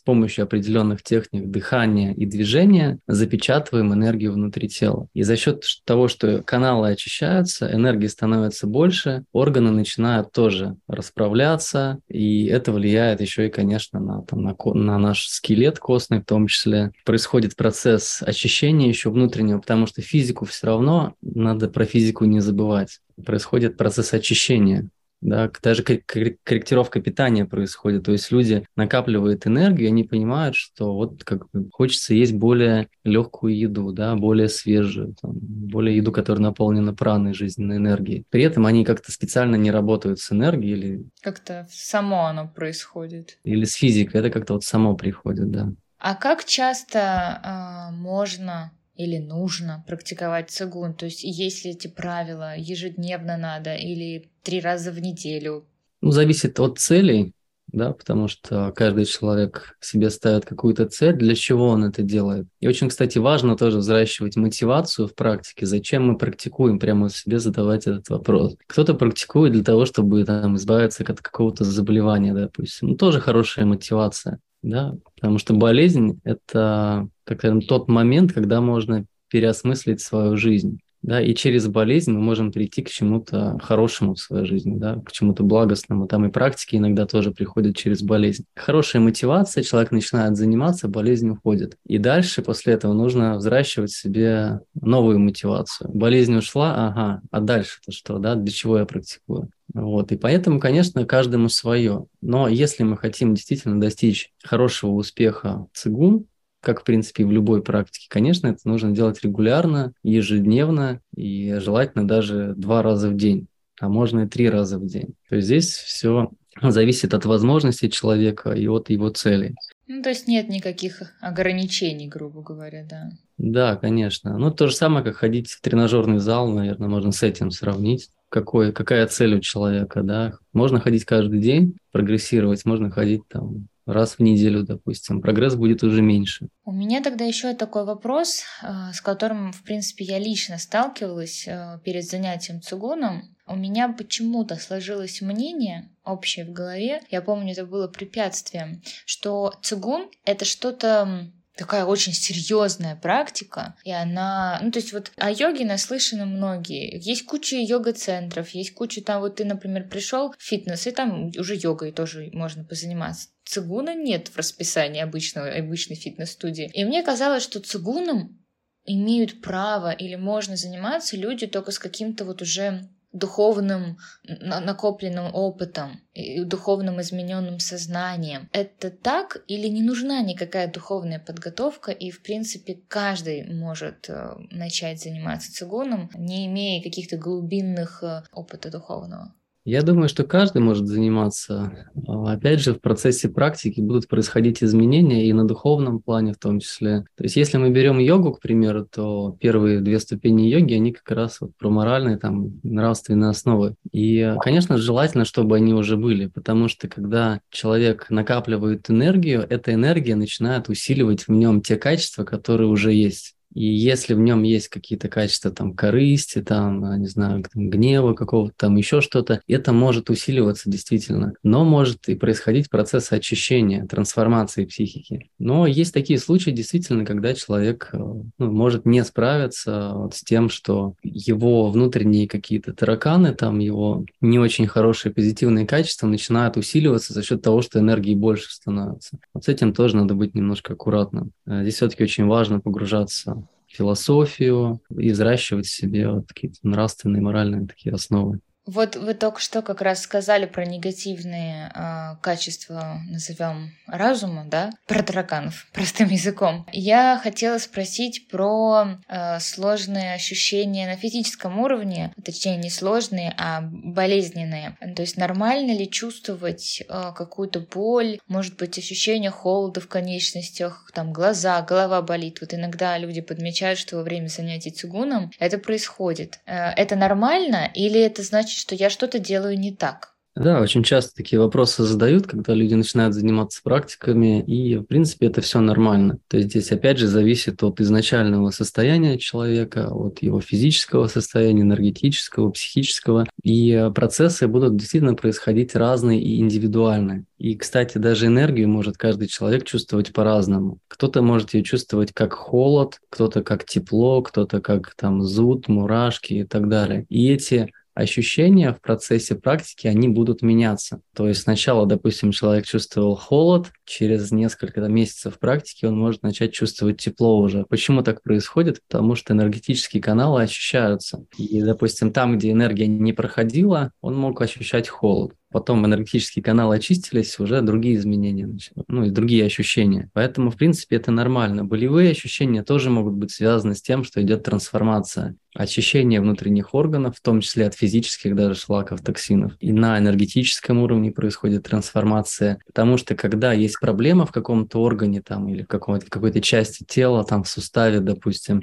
помощью определенных техник дыхания и движения запечатываем энергию внутри тела. И за счет того, что каналы очищаются, энергии становится больше, органы начинают тоже расправляться, и это влияет еще и, конечно, на, там, на, на наш скелет костный в том числе. Происходит процесс очищения еще внутреннего, потому что физику все равно, надо про физику не забывать. Происходит процесс очищения да, даже корректировка питания происходит, то есть люди накапливают энергию, они понимают, что вот как бы хочется есть более легкую еду, да, более свежую, там, более еду, которая наполнена праной жизненной энергией. При этом они как-то специально не работают с энергией или... Как-то само оно происходит. Или с физикой, это как-то вот само приходит, да. А как часто э, можно или нужно практиковать цигун? То есть есть ли эти правила, ежедневно надо или три раза в неделю? Ну, зависит от целей, да, потому что каждый человек себе ставит какую-то цель, для чего он это делает. И очень, кстати, важно тоже взращивать мотивацию в практике, зачем мы практикуем, прямо себе задавать этот вопрос. Кто-то практикует для того, чтобы там избавиться от какого-то заболевания, допустим. Ну, тоже хорошая мотивация да, потому что болезнь – это, так скажем, тот момент, когда можно переосмыслить свою жизнь. Да, и через болезнь мы можем прийти к чему-то хорошему в своей жизни, да, к чему-то благостному. Там и практики иногда тоже приходят через болезнь. Хорошая мотивация, человек начинает заниматься, болезнь уходит. И дальше после этого нужно взращивать себе новую мотивацию. Болезнь ушла, ага, а дальше-то что, да, для чего я практикую? Вот, и поэтому, конечно, каждому свое. Но если мы хотим действительно достичь хорошего успеха цигун, как, в принципе, и в любой практике. Конечно, это нужно делать регулярно, ежедневно и желательно даже два раза в день, а можно и три раза в день. То есть здесь все зависит от возможностей человека и от его целей. Ну, то есть нет никаких ограничений, грубо говоря, да. Да, конечно. Ну, то же самое, как ходить в тренажерный зал, наверное, можно с этим сравнить. Какой, какая цель у человека, да? Можно ходить каждый день, прогрессировать, можно ходить там раз в неделю, допустим, прогресс будет уже меньше. У меня тогда еще такой вопрос, э, с которым, в принципе, я лично сталкивалась э, перед занятием цугуном. У меня почему-то сложилось мнение общее в голове, я помню, это было препятствием, что цигун — это что-то такая очень серьезная практика, и она, ну то есть вот о йоге наслышаны многие. Есть куча йога-центров, есть куча там, вот ты, например, пришел в фитнес, и там уже йогой тоже можно позаниматься. Цигуна нет в расписании обычного, обычной фитнес-студии. И мне казалось, что цигуном имеют право или можно заниматься люди только с каким-то вот уже духовным накопленным опытом и духовным измененным сознанием. Это так или не нужна никакая духовная подготовка, и в принципе каждый может э, начать заниматься цигуном, не имея каких-то глубинных э, опыта духовного? Я думаю, что каждый может заниматься. А, опять же, в процессе практики будут происходить изменения и на духовном плане в том числе. То есть, если мы берем йогу, к примеру, то первые две ступени йоги, они как раз вот про моральные, там, нравственные основы. И, конечно, желательно, чтобы они уже были, потому что когда человек накапливает энергию, эта энергия начинает усиливать в нем те качества, которые уже есть. И если в нем есть какие-то качества там корысти, там, а, не знаю, там, гнева какого-то, там еще что-то, это может усиливаться действительно. Но может и происходить процесс очищения, трансформации психики. Но есть такие случаи действительно, когда человек э, ну, может не справиться вот с тем, что его внутренние какие-то тараканы, там его не очень хорошие позитивные качества начинают усиливаться за счет того, что энергии больше становится. Вот с этим тоже надо быть немножко аккуратным. Э, здесь все-таки очень важно погружаться философию и взращивать в себе вот какие-то нравственные, моральные такие основы. Вот вы только что как раз сказали про негативные э, качества, назовем разума, да, про тараканов, (laughs) простым языком. Я хотела спросить про э, сложные ощущения на физическом уровне, точнее не сложные, а болезненные. То есть нормально ли чувствовать э, какую-то боль, может быть ощущение холода в конечностях, там глаза, голова болит. Вот иногда люди подмечают, что во время занятий цигуном это происходит. Э, это нормально или это значит что я что-то делаю не так. Да, очень часто такие вопросы задают, когда люди начинают заниматься практиками, и, в принципе, это все нормально. То есть здесь, опять же, зависит от изначального состояния человека, от его физического состояния, энергетического, психического, и процессы будут действительно происходить разные и индивидуальные. И, кстати, даже энергию может каждый человек чувствовать по-разному. Кто-то может ее чувствовать как холод, кто-то как тепло, кто-то как там зуд, мурашки и так далее. И эти ощущения в процессе практики, они будут меняться. То есть сначала, допустим, человек чувствовал холод, через несколько месяцев практики он может начать чувствовать тепло уже. Почему так происходит? Потому что энергетические каналы ощущаются. И, допустим, там, где энергия не проходила, он мог ощущать холод потом энергетические каналы очистились, уже другие изменения, ну и другие ощущения. Поэтому, в принципе, это нормально. Болевые ощущения тоже могут быть связаны с тем, что идет трансформация. Очищение внутренних органов, в том числе от физических даже шлаков, токсинов. И на энергетическом уровне происходит трансформация. Потому что когда есть проблема в каком-то органе там, или в, каком-то, в какой-то части тела, там в суставе, допустим,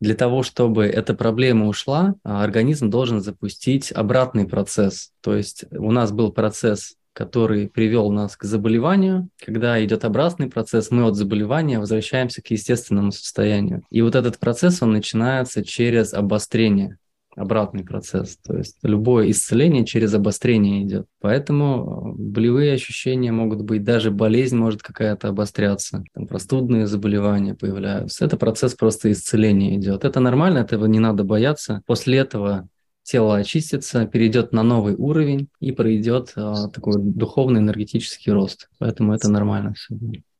для того, чтобы эта проблема ушла, а, организм должен запустить обратный процесс. То есть у нас был процесс, который привел нас к заболеванию. Когда идет обратный процесс, мы от заболевания возвращаемся к естественному состоянию. И вот этот процесс, он начинается через обострение. Обратный процесс. То есть любое исцеление через обострение идет. Поэтому э, болевые ощущения могут быть, даже болезнь может какая-то обостряться, там простудные заболевания появляются. Это процесс просто исцеления идет. Это нормально, этого не надо бояться. После этого тело очистится, перейдет на новый уровень и пройдет а, такой духовный энергетический рост. Поэтому это нормально все.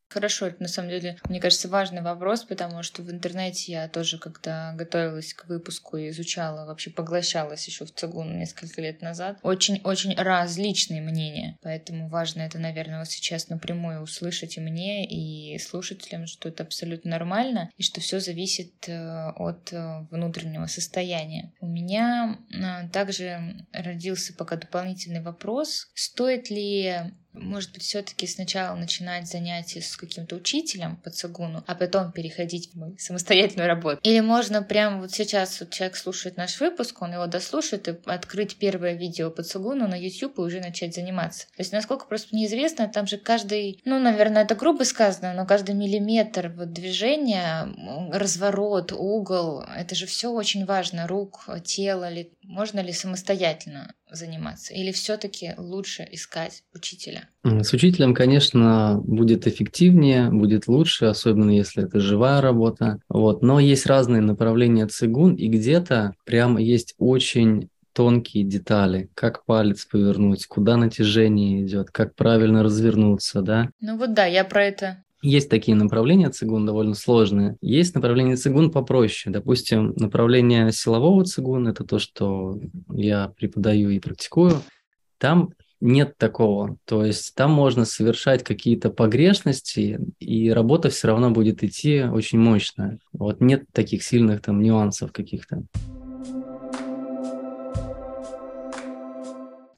Хорошо, это на самом деле, мне кажется, важный вопрос, потому что в интернете я тоже, когда готовилась к выпуску и изучала, вообще поглощалась еще в цигун несколько лет назад, очень-очень различные мнения. Поэтому важно это, наверное, вот сейчас напрямую услышать и мне, и слушателям, что это абсолютно нормально, и что все зависит э, от э, внутреннего состояния. У меня э, также родился пока дополнительный вопрос, стоит ли может быть, все-таки сначала начинать занятия с каким-то учителем по цигуну, а потом переходить в мою (laughs) самостоятельную работу. Или можно прямо вот сейчас вот человек слушает наш выпуск, он его дослушает и открыть первое видео по цигуну на YouTube и уже начать заниматься. То есть, насколько просто неизвестно, там же каждый, ну, наверное, это грубо сказано, но каждый миллиметр вот движения, разворот, угол, это же все очень важно. Рук, тело, ли, можно ли самостоятельно заниматься? Или все-таки лучше искать учителя? С учителем, конечно, будет эффективнее, будет лучше, особенно если это живая работа. Вот. Но есть разные направления цигун, и где-то прям есть очень тонкие детали, как палец повернуть, куда натяжение идет, как правильно развернуться, да. Ну вот да, я про это есть такие направления цигун довольно сложные. Есть направление цигун попроще. Допустим, направление силового цигун – это то, что я преподаю и практикую. Там нет такого. То есть там можно совершать какие-то погрешности, и работа все равно будет идти очень мощная. Вот нет таких сильных там нюансов каких-то.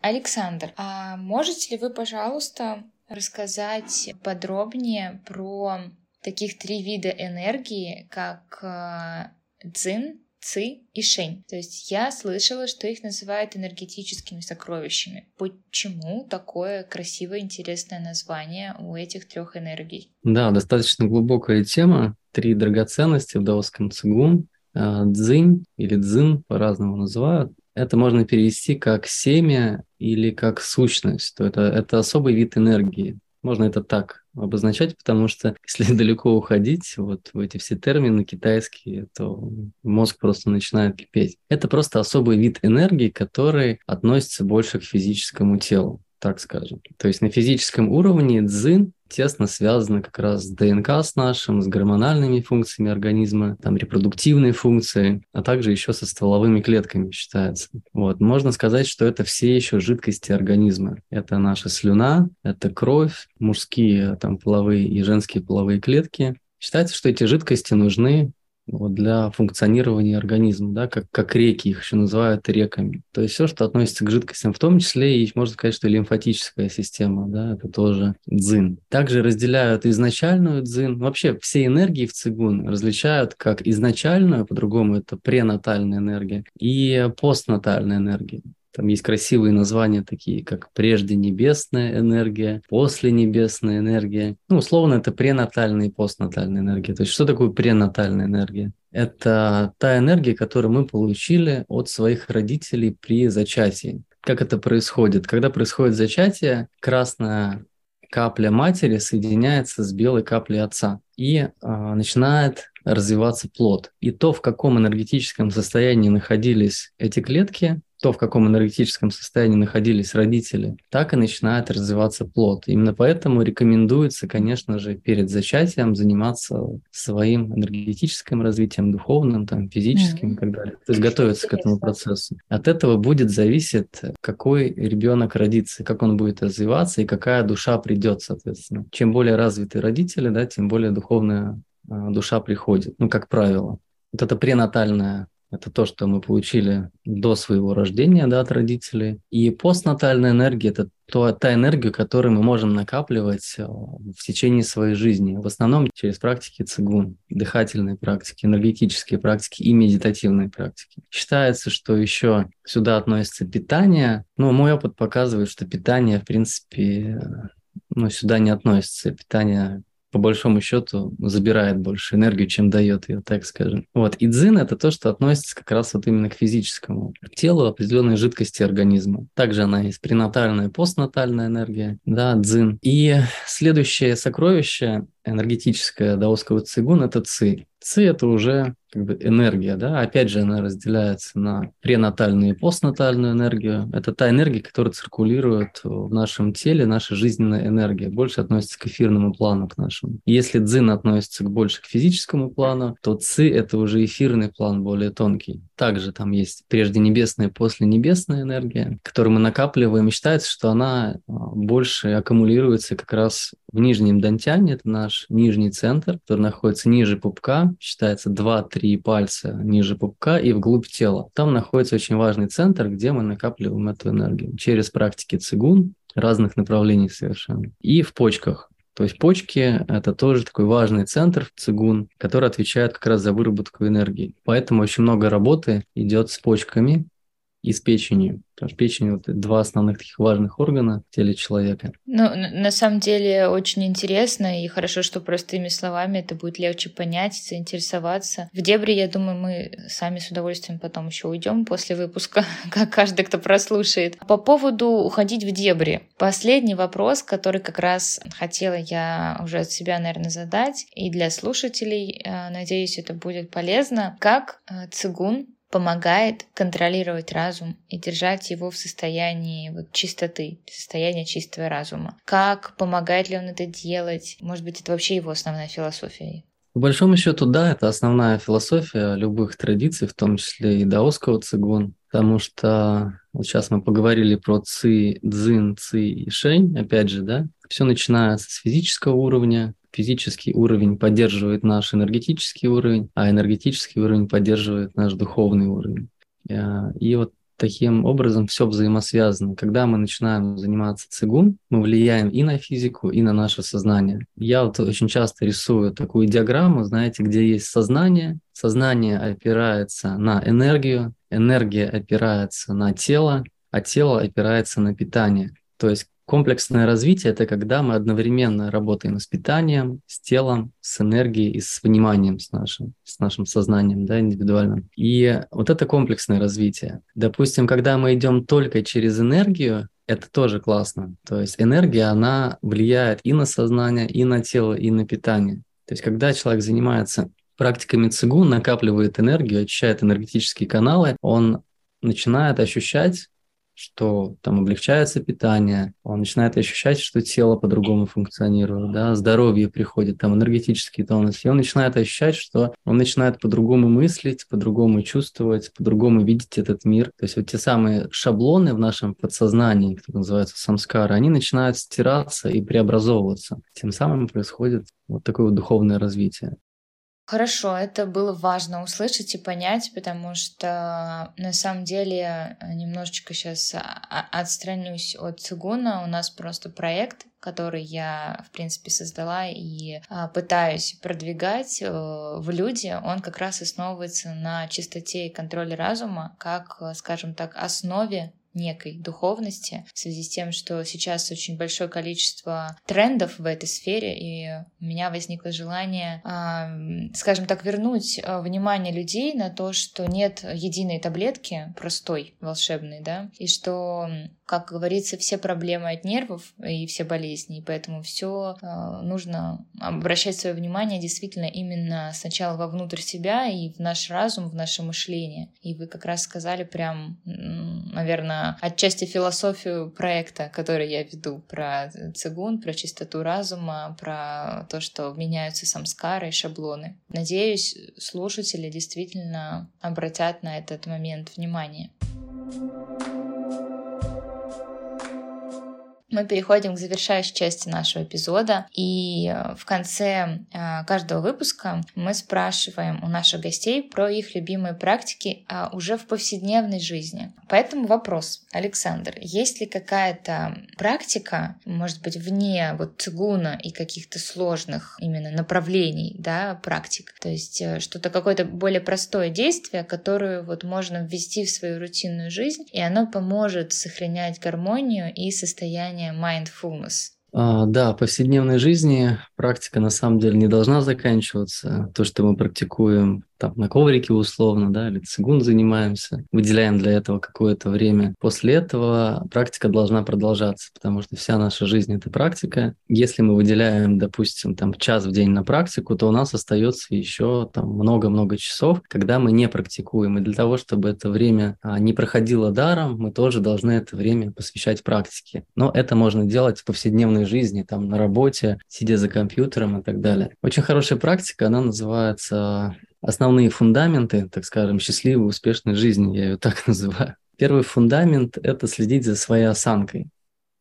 Александр, а можете ли вы, пожалуйста, рассказать подробнее про таких три вида энергии, как э, дзин, ци и шень. То есть я слышала, что их называют энергетическими сокровищами. Почему такое красивое, интересное название у этих трех энергий? Да, достаточно глубокая тема. Три драгоценности в даосском цигун. Э, дзинь или дзин по-разному называют это можно перевести как семя или как сущность. То это, это особый вид энергии. Можно это так обозначать, потому что (laughs) если далеко уходить вот в эти все термины китайские, то мозг просто начинает кипеть. Это просто особый вид энергии, который относится больше к физическому телу так скажем. То есть на физическом уровне дзин тесно связано как раз с ДНК с нашим, с гормональными функциями организма, там репродуктивные функции, а также еще со стволовыми клетками считается. Вот. Можно сказать, что это все еще жидкости организма. Это наша слюна, это кровь, мужские там половые и женские половые клетки. Считается, что эти жидкости нужны вот, для функционирования организма, да, как, как реки, их еще называют реками. То есть все, что относится к жидкостям, в том числе и, можно сказать, что лимфатическая система, да, это тоже дзин. Также разделяют изначальную дзин. Вообще все энергии в цигун различают как изначальную, по-другому это пренатальная энергия, и постнатальная энергия. Там есть красивые названия такие, как прежде небесная энергия, после небесная энергия. Ну, условно, это пренатальная и постнатальная энергия. То есть что такое пренатальная энергия? Это та энергия, которую мы получили от своих родителей при зачатии. Как это происходит? Когда происходит зачатие, красная капля матери соединяется с белой каплей отца и а, начинает развиваться плод. И то, в каком энергетическом состоянии находились эти клетки, то, в каком энергетическом состоянии находились родители, так и начинает развиваться плод. Именно поэтому рекомендуется, конечно же, перед зачатием заниматься своим энергетическим развитием, духовным, там, физическим mm-hmm. и так далее. То есть готовиться к этому процессу. От этого будет зависеть, какой ребенок родится, как он будет развиваться и какая душа придет, соответственно. Чем более развиты родители, да, тем более духовная душа приходит, ну, как правило. Вот это пренатальная это то, что мы получили до своего рождения да, от родителей. И постнатальная энергия – это то, та энергия, которую мы можем накапливать э, в течение своей жизни. В основном через практики цигун, дыхательные практики, энергетические практики и медитативные практики. Считается, что еще сюда относится питание. Но мой опыт показывает, что питание, в принципе, ну, сюда не относится. Питание по большому счету забирает больше энергию, чем дает ее, так скажем. Вот. И дзин – это то, что относится как раз вот именно к физическому телу определенной жидкости организма. Также она есть пренатальная, постнатальная энергия, да, дзин. И следующее сокровище энергетическое даосского цигун – это ци. Ци – это уже как бы энергия, да, опять же она разделяется на пренатальную и постнатальную энергию. Это та энергия, которая циркулирует в нашем теле, наша жизненная энергия, больше относится к эфирному плану, к нашему. Если дзин относится больше к физическому плану, то ци – это уже эфирный план, более тонкий. Также там есть прежде небесная, после небесная энергия, которую мы накапливаем, считается, что она а, больше аккумулируется как раз в нижнем дантяне, это наш нижний центр, который находится ниже пупка, считается 2-3 пальца ниже пупка и вглубь тела. Там находится очень важный центр, где мы накапливаем эту энергию через практики цигун разных направлений совершенно. И в почках. То есть почки – это тоже такой важный центр в цигун, который отвечает как раз за выработку энергии. Поэтому очень много работы идет с почками, с печенью. Потому что печень вот два основных таких важных органа в теле человека. Ну, на самом деле очень интересно, и хорошо, что простыми словами это будет легче понять, заинтересоваться. В дебри, я думаю, мы сами с удовольствием потом еще уйдем после выпуска, (laughs) как каждый, кто прослушает. По поводу уходить в дебри. Последний вопрос, который как раз хотела я уже от себя, наверное, задать, и для слушателей, э, надеюсь, это будет полезно. Как э, цигун помогает контролировать разум и держать его в состоянии вот, чистоты, состояния чистого разума. Как, помогает ли он это делать? Может быть, это вообще его основная философия? По большому счету, да, это основная философия любых традиций, в том числе и даосского цигун, потому что вот сейчас мы поговорили про ци, дзин, ци и шень, опять же, да, все начинается с физического уровня, физический уровень поддерживает наш энергетический уровень, а энергетический уровень поддерживает наш духовный уровень. Э, и вот таким образом все взаимосвязано. Когда мы начинаем заниматься цигун, мы влияем и на физику, и на наше сознание. Я вот очень часто рисую такую диаграмму, знаете, где есть сознание. Сознание опирается на энергию, энергия опирается на тело, а тело опирается на питание. То есть Комплексное развитие – это когда мы одновременно работаем с питанием, с телом, с энергией и с вниманием, с нашим, с нашим сознанием да, индивидуальным. И вот это комплексное развитие. Допустим, когда мы идем только через энергию, это тоже классно. То есть энергия, она влияет и на сознание, и на тело, и на питание. То есть когда человек занимается практиками цигун, накапливает энергию, очищает энергетические каналы, он начинает ощущать что там облегчается питание, он начинает ощущать, что тело по-другому функционирует, да, здоровье приходит, там энергетический тонус, и он начинает ощущать, что он начинает по-другому мыслить, по-другому чувствовать, по-другому видеть этот мир. То есть вот те самые шаблоны в нашем подсознании, которые называются самскары, они начинают стираться и преобразовываться. Тем самым происходит вот такое вот духовное развитие. Хорошо, это было важно услышать и понять, потому что на самом деле э, немножечко сейчас отстранюсь от цигуна. У нас просто проект, который я, в принципе, создала и а, пытаюсь продвигать э, в люди, он как раз основывается на чистоте и контроле разума, как, э, скажем так, основе некой духовности в связи с тем, что сейчас очень большое количество трендов в этой сфере, и у меня возникло желание, скажем так, вернуть а, внимание людей на то, что нет единой таблетки простой, волшебной, да, и что как говорится, все проблемы от нервов и все болезни, и поэтому все э, нужно обращать свое внимание действительно именно сначала вовнутрь себя и в наш разум, в наше мышление. И вы как раз сказали прям, наверное, отчасти философию проекта, который я веду, про цигун, про чистоту разума, про то, что меняются самскары и шаблоны. Надеюсь, слушатели действительно обратят на этот момент внимание. thank you мы переходим к завершающей части нашего эпизода. И э, в конце э, каждого выпуска мы спрашиваем у наших гостей про их любимые практики а уже в повседневной жизни. Поэтому вопрос, Александр, есть ли какая-то практика, может быть, вне вот цигуна и каких-то сложных именно направлений, да, практик? То есть э, что-то какое-то более простое действие, которое вот можно ввести в свою рутинную жизнь, и оно поможет сохранять гармонию и состояние состояние mindfulness. А, да, в повседневной жизни практика на самом деле не должна заканчиваться. То, что мы практикуем там на коврике условно, да, или цигун занимаемся, выделяем для этого какое-то время. После этого практика должна продолжаться, потому что вся наша жизнь – это практика. Если мы выделяем, допустим, там час в день на практику, то у нас остается еще там много-много часов, когда мы не практикуем. И для того, чтобы это время а, не проходило даром, мы тоже должны это время посвящать практике. Но это можно делать в повседневной жизни, там на работе, сидя за компьютером и так далее. Очень хорошая практика, она называется основные фундаменты, так скажем, счастливой, успешной жизни, я ее (laughs) так называю. Первый фундамент – это следить за своей осанкой,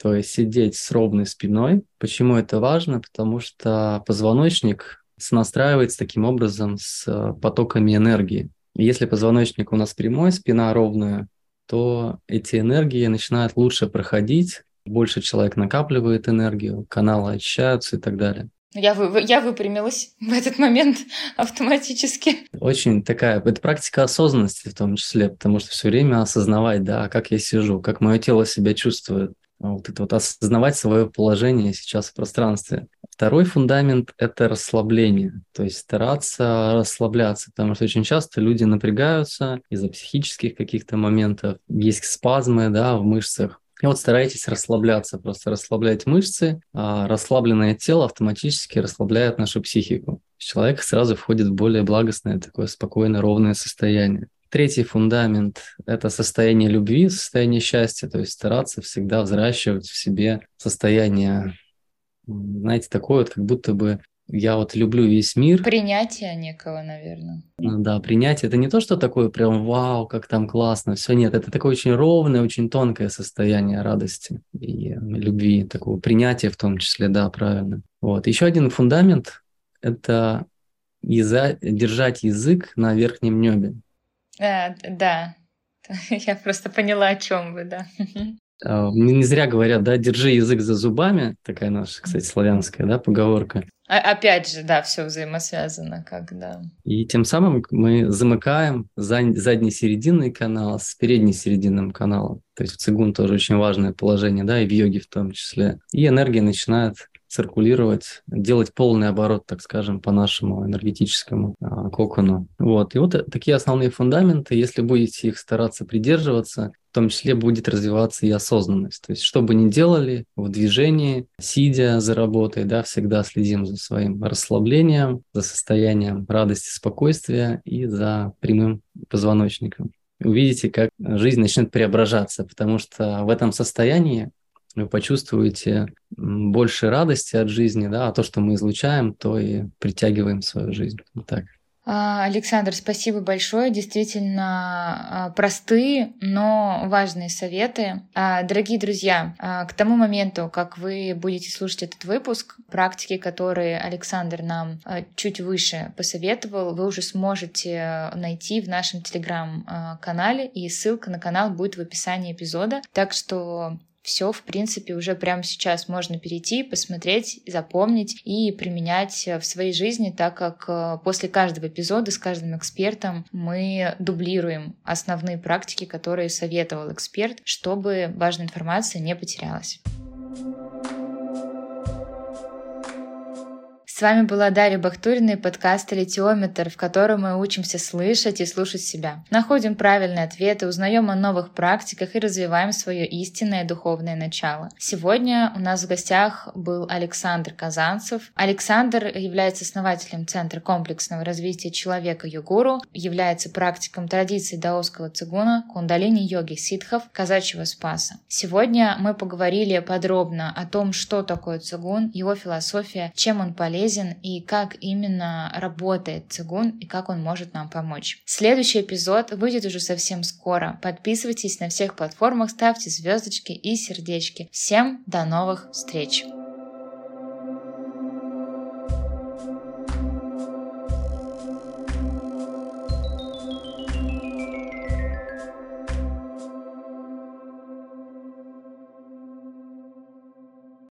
то есть сидеть с ровной спиной. Почему это важно? Потому что позвоночник сонастраивается таким образом с э, потоками энергии. Если позвоночник у нас прямой, спина ровная, то эти энергии начинают лучше проходить, больше человек накапливает энергию, каналы очищаются и так далее. Я, вы, я выпрямилась (laughs) в этот момент автоматически. Очень такая, это практика осознанности в том числе, потому что все время осознавать, да, как я сижу, как мое тело себя чувствует. Вот это вот осознавать свое положение сейчас в пространстве. Второй фундамент – это расслабление, то есть стараться расслабляться, потому что очень часто люди напрягаются из-за психических каких-то моментов, есть спазмы да, в мышцах, и вот старайтесь расслабляться, просто расслаблять мышцы. А расслабленное тело автоматически расслабляет нашу психику. Человек сразу входит в более благостное, такое спокойное, ровное состояние. Третий фундамент – это состояние любви, состояние счастья, то есть стараться всегда взращивать в себе состояние, знаете, такое вот, как будто бы я вот люблю весь мир. Принятие некого, наверное. Ну да, принятие. Это не то, что такое прям вау, как там классно. Все нет, это такое очень ровное, очень тонкое состояние радости и любви, такого принятия в том числе, да, правильно. Вот. Еще один фундамент – это яза... держать язык на верхнем небе. А, да, (laughs) я просто поняла, о чем вы, да. (laughs) А, не зря говорят, да, держи язык за зубами, такая наша, кстати, славянская, да, поговорка. А, опять же, да, все взаимосвязано, как, да. И тем самым мы замыкаем задний серединный канал с передней серединным каналом. То есть в цигун тоже очень важное положение, да, и в йоге в том числе. И энергия начинает циркулировать, делать полный оборот, так скажем, по нашему энергетическому а, кокону. Вот. И вот такие основные фундаменты, если будете их стараться придерживаться, в том числе будет развиваться и осознанность. То есть, что бы ни делали в движении, сидя за работой, да, всегда следим за своим расслаблением, за состоянием радости, спокойствия и за прямым позвоночником. Увидите, как жизнь начнет преображаться, потому что в этом состоянии вы почувствуете больше радости от жизни, да, а то, что мы излучаем, то и притягиваем в свою жизнь. Вот так. А, Александр, спасибо большое. Действительно а, простые, но важные советы. А, дорогие друзья, к тому моменту, как вы будете слушать этот выпуск, практики, которые Александр нам чуть выше посоветовал, вы уже сможете найти в нашем телеграм-канале, и ссылка на канал будет в описании эпизода. Так что все, в принципе, уже прямо сейчас можно перейти, посмотреть, запомнить и применять в своей жизни, так как э, после каждого эпизода с каждым экспертом мы дублируем основные практики, которые советовал эксперт, чтобы важная информация не потерялась. С вами была Дарья Бахтурина и подкаст «Литиометр», в котором мы учимся слышать и слушать себя. Находим правильные ответы, узнаем о новых практиках и развиваем свое истинное духовное начало. Сегодня у нас в гостях был Александр Казанцев. Александр является основателем Центра комплексного развития человека Югуру, является практиком традиций даосского цигуна, кундалини-йоги ситхов, казачьего спаса. Сегодня мы поговорили подробно о том, что такое цигун, его философия, чем он полезен, полезен и как именно работает цигун и как он может нам помочь. Следующий эпизод выйдет уже совсем скоро. Подписывайтесь на всех платформах, ставьте звездочки и сердечки. Всем до новых встреч!